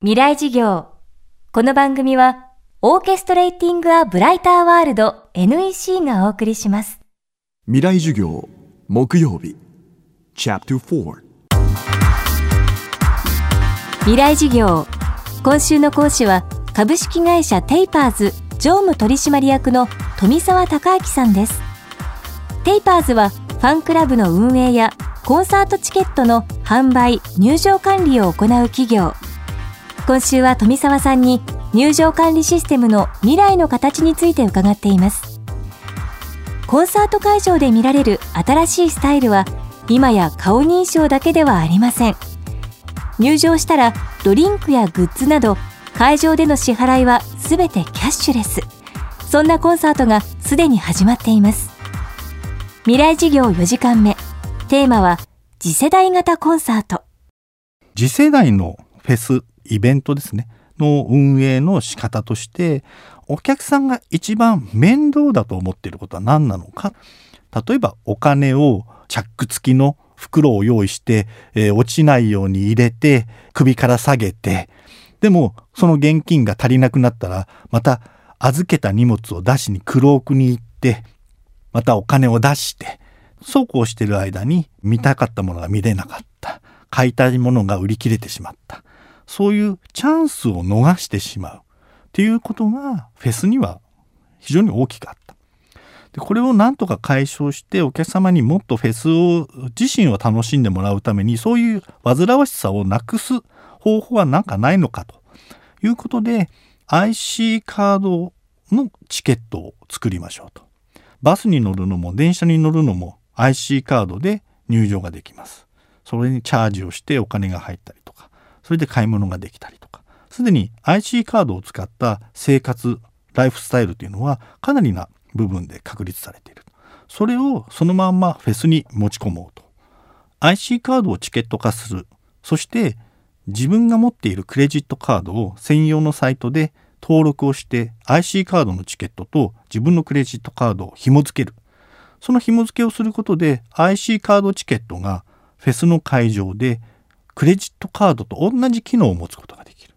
未来授業。この番組は Orchestrating a brighter world NEC がお送りします。未来授業木曜日。チャプター4未来授業。今週の講師は株式会社テイパーズ常務取締役の富澤孝明さんです。テイパーズはファンクラブの運営やコンサートチケットの販売入場管理を行う企業今週は富澤さんに入場管理システムの未来の形について伺っています。コンサート会場で見られる新しいスタイルは今や顔認証だけではありません。入場したらドリンクやグッズなど会場での支払いはすべてキャッシュレス。そんなコンサートがすでに始まっています。未来事業4時間目。テーマは次世代型コンサート。次世代のフェスイベントですね。の運営の仕方としてお客さんが一番面倒だと思っていることは何なのか。例えばお金をチャック付きの袋を用意して、えー、落ちないように入れて首から下げてでもその現金が足りなくなったらまた預けた荷物を出しにクロークに行ってまたお金を出してそうこうしてる間に見たかったものが見れなかった。買いたいものが売り切れてしまった。そういうチャンスを逃してしまうっていうことがフェスには非常に大きかった。でこれをなんとか解消してお客様にもっとフェスを自身を楽しんでもらうためにそういう煩わしさをなくす方法は何かないのかということで IC カードのチケットを作りましょうと。バスに乗るのも電車に乗るのも IC カードで入場ができます。それにチャージをしてお金が入ったりとかそれで買い物ができたりとか。すでに IC カードを使った生活ライフスタイルというのはかなりな部分で確立されている。それをそのまんまフェスに持ち込もうと。IC カードをチケット化する。そして自分が持っているクレジットカードを専用のサイトで登録をして IC カードのチケットと自分のクレジットカードを紐付ける。その紐付けをすることで IC カードチケットがフェスの会場でクレジットカードと同じ機能を持つことができる。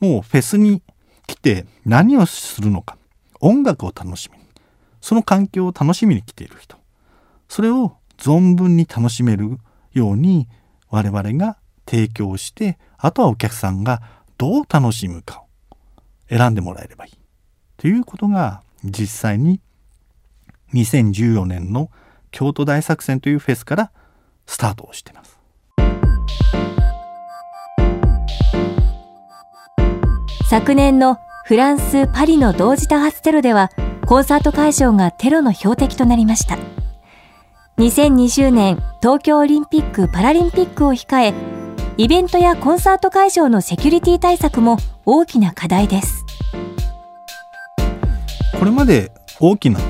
もうフェスに来て何をするのか。音楽を楽しみに。その環境を楽しみに来ている人。それを存分に楽しめるように我々が提供して、あとはお客さんがどう楽しむかを選んでもらえればいい。ということが実際に2014年の京都大作戦というフェスからスタートをしてます。昨年のフランス・パリの同時多発テロではコンサート会場がテロの標的となりました。2020年東京オリンピック・パラリンピックを控えイベントやコンサート会場のセキュリティ対策も大きな課題です。これまで大きな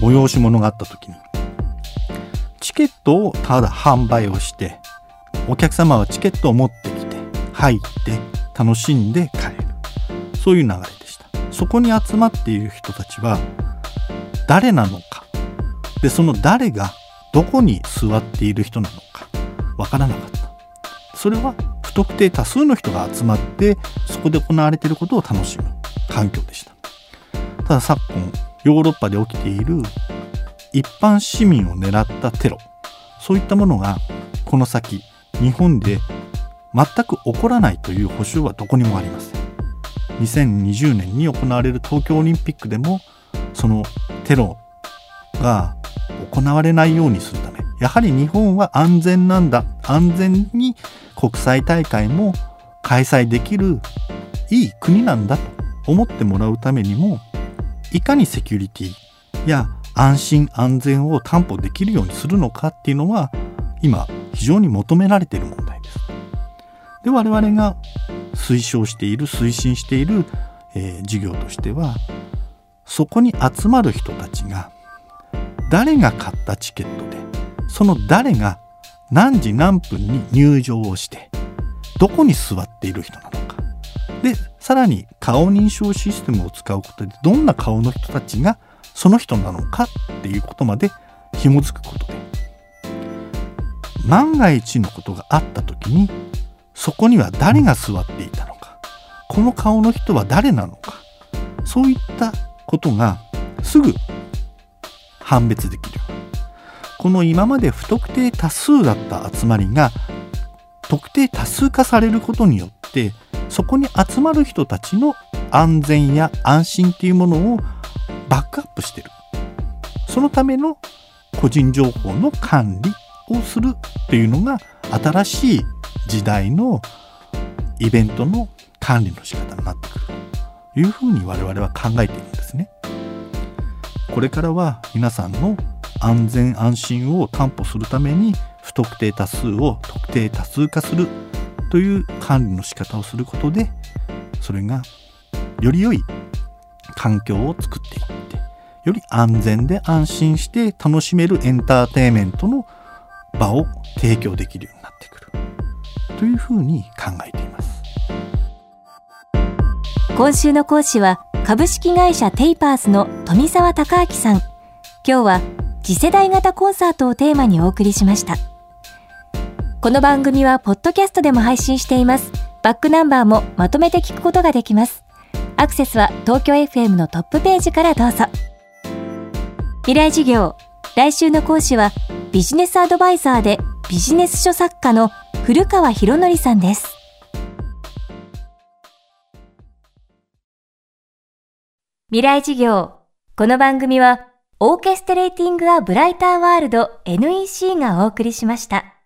催し物があった時にチケットをただ販売をしてお客様はチケットを持ってきて入って楽しんで帰る。そういう流れでした。そこに集まっている人たちは誰なのか。でその誰がどこに座っている人なのか。わからなかった。それは不特定多数の人が集まってそこで行われていることを楽しむ環境でした。ただ昨今ヨーロッパで起きている一般市民を狙ったテロそういったものがこの先日本で全く起こらないという保証はどこにもありません。2020年に行われる東京オリンピックでもそのテロが行われないようにするためやはり日本は安全なんだ安全に国際大会も開催できるいい国なんだと思ってもらうためにもいかにセキュリティや安心安全を担保できるようにするのかっていうのは今非常に求められている問題です。で我々が推奨している推進している、えー、事業としてはそこに集まる人たちが誰が買ったチケットでその誰が何時何分に入場をしてどこに座っている人なのか。でさらに顔認証システムを使うことでどんな顔の人たちがその人なのかっていうことまで紐づくことで万が一のことがあった時にそこには誰が座っていたのか。この顔の人は誰なのか。そういったことがすぐ判別できる。この今まで不特定多数だった集まりが特定多数化されることによってそこに集まる人たちの安全や安心っていうものをバックアップしてる。そのための個人情報の管理をするっていうのが新しい時代のイベントの管理の仕方になってくるというふうに我々は考えているんですね。これからは皆さんの安全安心を担保するために不特定多数を特定多数化するという管理の仕方をすることでそれがより良い環境を作っていってより安全で安心して楽しめるエンターテインメントの場を提供できるようになってくるというふうに考えています。今週の講師は株式会社テイパーズの富澤孝明さん。今日は次世代型コンサートをテーマにお送りしました。この番組はポッドキャストでも配信しています。バックナンバーもまとめて聞くことができます。アクセスは東京 FM のトップページからどうぞ。未来事業来週の講師はビジネスアドバイザーでビジネス書作家の古川博則さんです未来事業この番組はオーケストレーティング・ア・ブライター・ワールド NEC がお送りしました。